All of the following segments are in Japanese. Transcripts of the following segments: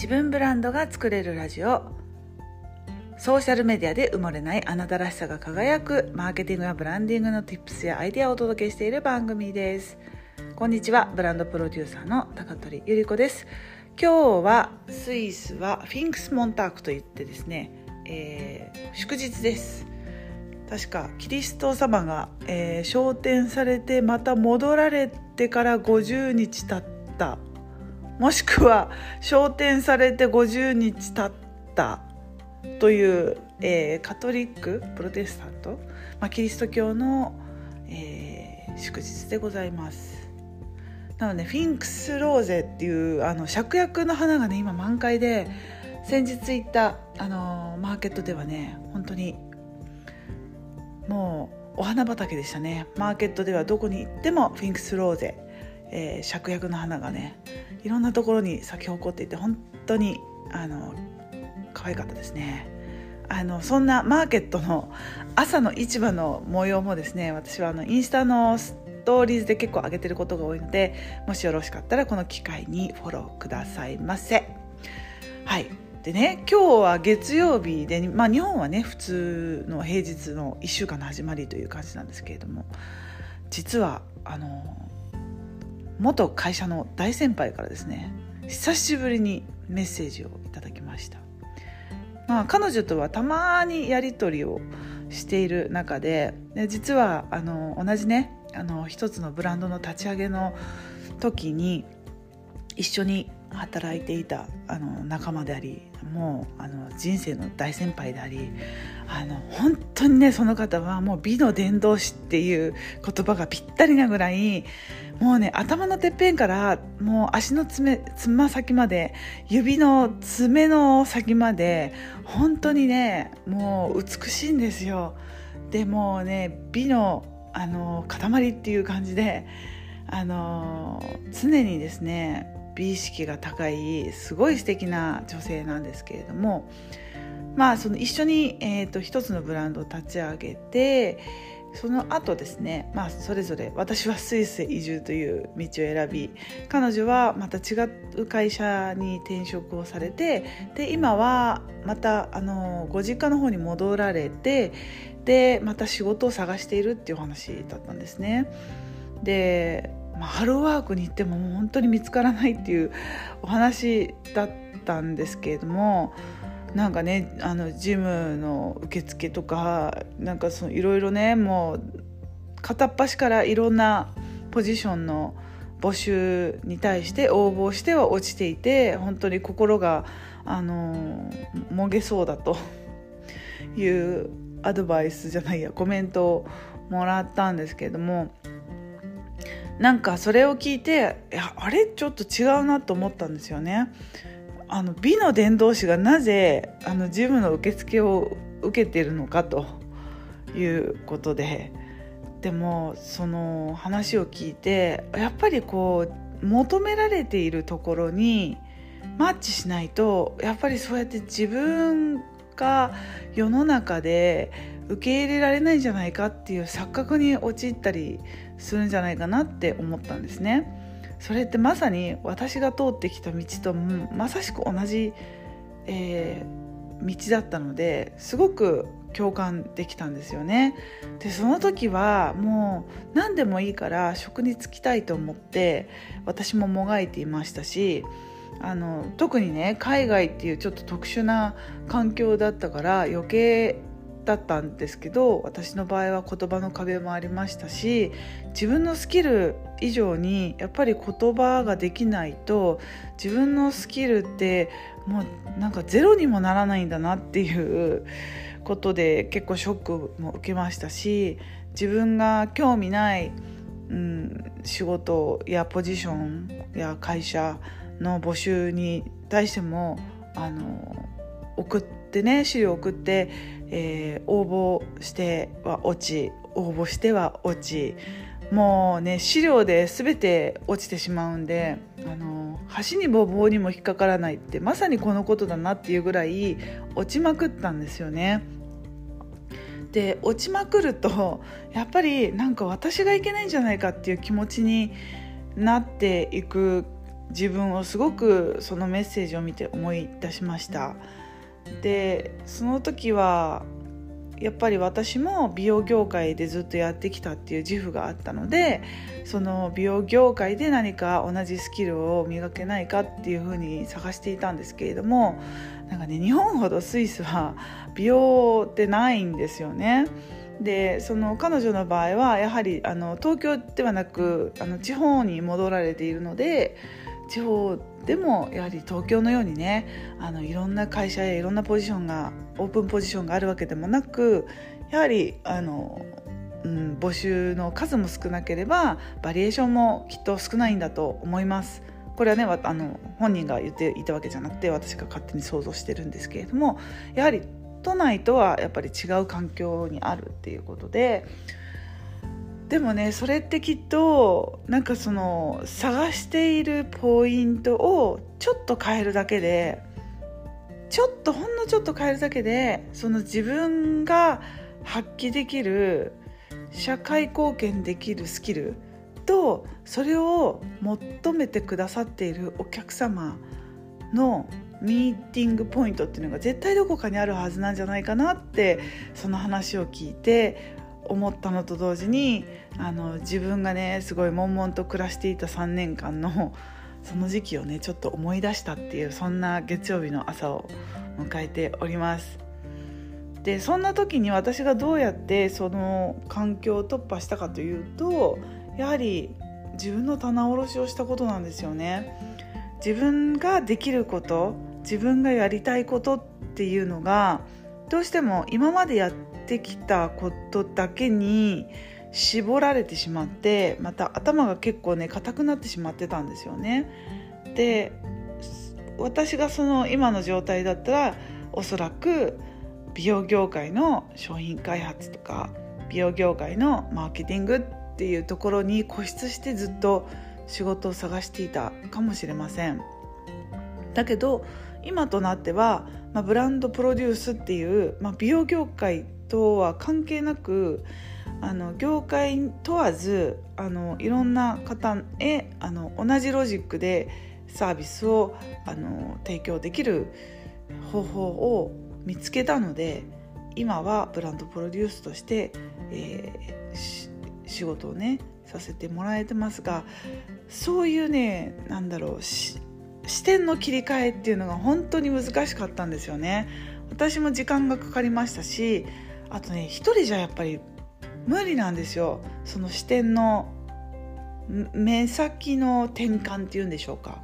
自分ブランドが作れるラジオ。ソーシャルメディアで埋もれないあなたらしさが輝くマーケティングやブランディングの Tips やアイデアをお届けしている番組です。こんにちはブランドプロデューサーの高取ゆり子です。今日はスイスはフィンクスモンタークといってですね、えー、祝日です。確かキリスト様が、えー、昇天されてまた戻られてから50日経ったもしくは昇天されて50日経ったという、えー、カトリックプロテスタント、まあ、キリスト教の、えー、祝日でございます。なのでフィンクスローゼっていうあの芍薬の花がね今満開で先日行ったあのマーケットではね本当にもうお花畑でしたね。マーケットではどこに行ってもフィンクスローゼ、えー、芍薬の花がねいろんなところに咲き誇っていて本当にあの可愛かったですね。あのそんなマーケットの朝の市場の模様もですね私はあのインスタのストーリーズで結構上げてることが多いのでもしよろしかったらこの機会にフォローくださいませ。はい。でね今日は月曜日で、まあ、日本はね普通の平日の1週間の始まりという感じなんですけれども実はあの元会社の大先輩からですね久しぶりにメッセージをいただきました、まあ、彼女とはたまにやり取りをしている中でで実はあの同じねあの一つのブランドの立ち上げの時に一緒に働いていたあの仲間でありもうあの人生の大先輩でありあの本当にねその方はもう美の伝道師っていう言葉がぴったりなぐらいもうね頭のてっぺんからもう足の爪つま先まで指の爪の先まで本当にねもう美しいんですよ。でもね美のあの塊っていう感じであの常にですね美意識が高いすごい素敵な女性なんですけれどもまあその一緒に、えーと、一つのブランドを立ち上げてその後ですね、まあ、それぞれ私はスイスへ移住という道を選び彼女はまた違う会社に転職をされてで今はまたあのご実家の方に戻られてでまた仕事を探しているっていうお話だったんですね。でまあ、ハローワークに行ってももう本当に見つからないっていうお話だったんですけれどもなんかねあのジムの受付とかなんかいろいろねもう片っ端からいろんなポジションの募集に対して応募しては落ちていて本当に心があのもげそうだというアドバイスじゃないやコメントをもらったんですけれどもなんかそれを聞いていやあれ？ちょっと違うなと思ったんですよね。あの美の伝道師がなぜあのジムの受付を受けてるのかということででもその話を聞いてやっぱりこう求められているところにマッチしないとやっぱりそうやって自分が世の中で受け入れられないんじゃないかっていう錯覚に陥ったりするんじゃないかなって思ったんですね。それってまさに私が通ってきた道とまさしく同じ、えー、道だったのですごく共感できたんですよね。でその時はもう何でもいいから職に就きたいと思って私ももがいていましたしあの特にね海外っていうちょっと特殊な環境だったから余計だったんですけど私の場合は言葉の壁もありましたし自分のスキル以上にやっぱり言葉ができないと自分のスキルってもうなんかゼロにもならないんだなっていうことで結構ショックも受けましたし自分が興味ない、うん、仕事やポジションや会社の募集に対してもあの送ってね資料送ってえー、応募しては落ち応募しては落ちもうね資料で全て落ちてしまうんであの橋にも棒にも引っかからないってまさにこのことだなっていうぐらい落ちまくったんですよね。で落ちまくるとやっぱりなんか私がいけないんじゃないかっていう気持ちになっていく自分をすごくそのメッセージを見て思い出しましたでその時はやっぱり私も美容業界でずっとやってきたっていう自負があったのでその美容業界で何か同じスキルを磨けないかっていうふうに探していたんですけれどもなんかね日本ほどスイスは美容ってないんですよね。でその彼女の場合はやはりあの東京ではなくあの地方に戻られているので地方でもやはり東京のようにねあのいろんな会社やいろんなポジションがオープンポジションがあるわけでもなくやはりあの、うん、募集の数も少なければバリエーションもきっと少ないんだと思います。これはねあの本人が言っていたわけじゃなくて私が勝手に想像してるんですけれどもやはり都内とはやっぱり違う環境にあるっていうことででもねそれってきっとなんかその探しているポイントをちょっと変えるだけでちょっとほんのちょっと変えるだけでその自分が発揮できる社会貢献できるスキルとそれを求めてくださっているお客様のミーティングポイントっていうのが絶対どこかにあるはずなんじゃないかなってその話を聞いて思ったのと同時にあの自分がねすごい悶々と暮らしていた3年間のその時期をねちょっと思い出したっていうそんな月曜日の朝を迎えております。でそんな時に私がどうやってその環境を突破したかというとやはり自分の棚卸しをしたことなんですよね。自分ができること自分がやりたいことっていうのがどうしても今までやってきたことだけに絞られてしまってまた頭が結構ね硬くなってしまってたんですよね。で私がその今の状態だったらおそらく美容業界の商品開発とか美容業界のマーケティングっていうところに固執してずっと仕事を探していたかもしれません。だけど今となっては、まあ、ブランドプロデュースっていう、まあ、美容業界とは関係なくあの業界問わずあのいろんな方へあの同じロジックでサービスをあの提供できる方法を見つけたので今はブランドプロデュースとして、えー、仕事をねさせてもらえてますがそういうねなんだろう視点の切り替えっていうのが本当に難しかったんですよね。私も時間がかかりましたしあとね一人じゃやっぱり無理なんですよ。その視点の目先の転換っていうんでしょうか。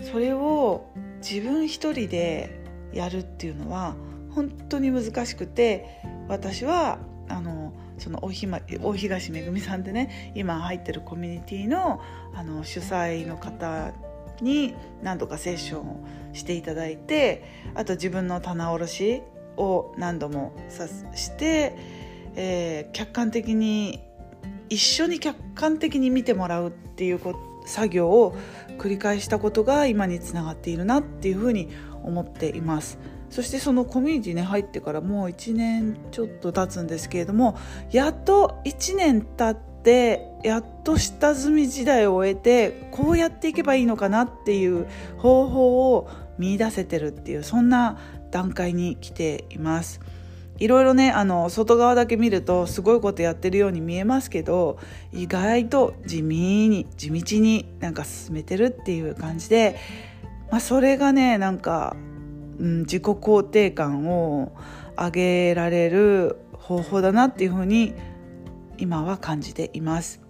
それを自分一人でやるっていうのは本当に難しくて私はあのその大東めぐみさんでね今入ってるコミュニティのあの主催の方に何度かセッションをしていただいてあと自分の棚卸しを何度もさして、えー、客観的に一緒に客観的に見てもらうっていう作業を繰り返したことが今につながっているなっていうふうに思っています。そしてそのコミュニティに入ってからもう1年ちょっと経つんですけれどもやっと1年経ってやっと下積み時代を終えてこうやっていけばいいのかなっていう方法を見出せてるっていうそんな段階に来ています。いろいろねあの外側だけ見るとすごいことやってるように見えますけど意外と地味に地道になんか進めてるっていう感じで、まあ、それがねなんか、うん、自己肯定感を上げられる方法だなっていうふうに今は感じています。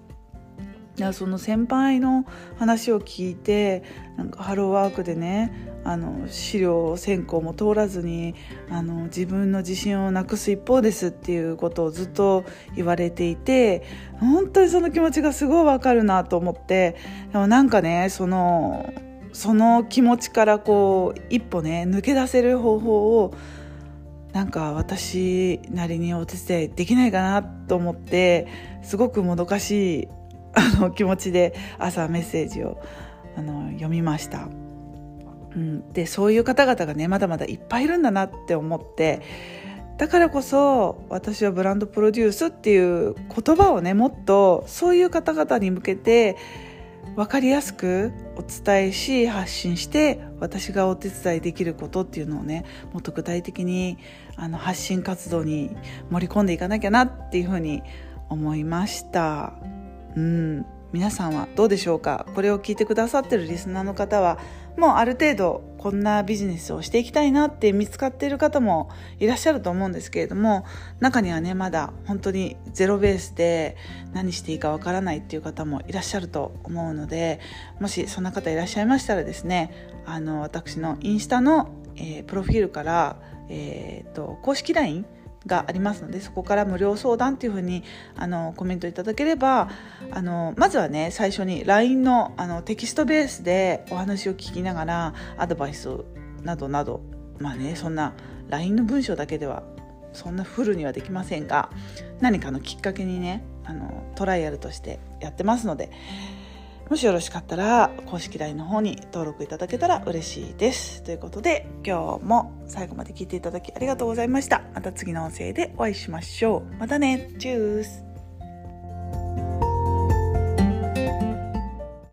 その先輩の話を聞いてなんかハローワークでねあの資料選考も通らずにあの自分の自信をなくす一方ですっていうことをずっと言われていて本当にその気持ちがすごいわかるなと思ってでもなんかねそのその気持ちからこう一歩ね抜け出せる方法をなんか私なりにお手伝いできないかなと思ってすごくもどかしい あの気持ちで朝メッセージをあの読みました。うん、でそういう方々がねまだまだいっぱいいるんだなって思ってだからこそ私はブランドプロデュースっていう言葉をねもっとそういう方々に向けて分かりやすくお伝えし発信して私がお手伝いできることっていうのをねもっと具体的にあの発信活動に盛り込んでいかなきゃなっていうふうに思いました。うん。皆さんはどうでしょうか？これを聞いてくださってるリスナーの方はもうある程度こんなビジネスをしていきたいなって見つかっている方もいらっしゃると思うんですけれども中にはねまだ本当にゼロベースで何していいかわからないっていう方もいらっしゃると思うのでもしそんな方いらっしゃいましたらですねあの私のインスタの、えー、プロフィールから、えーと公式 LINE がありますのでそこから無料相談っていうふうにあのコメントいただければあのまずはね最初に LINE のあのテキストベースでお話を聞きながらアドバイスなどなどまあねそんな LINE の文章だけではそんなフルにはできませんが何かのきっかけにねあのトライアルとしてやってますので。もしよろしかったら公式 LINE の方に登録いただけたら嬉しいです。ということで今日も最後まで聞いていただきありがとうございました。また次の音声でお会いしましょう。またね。チュース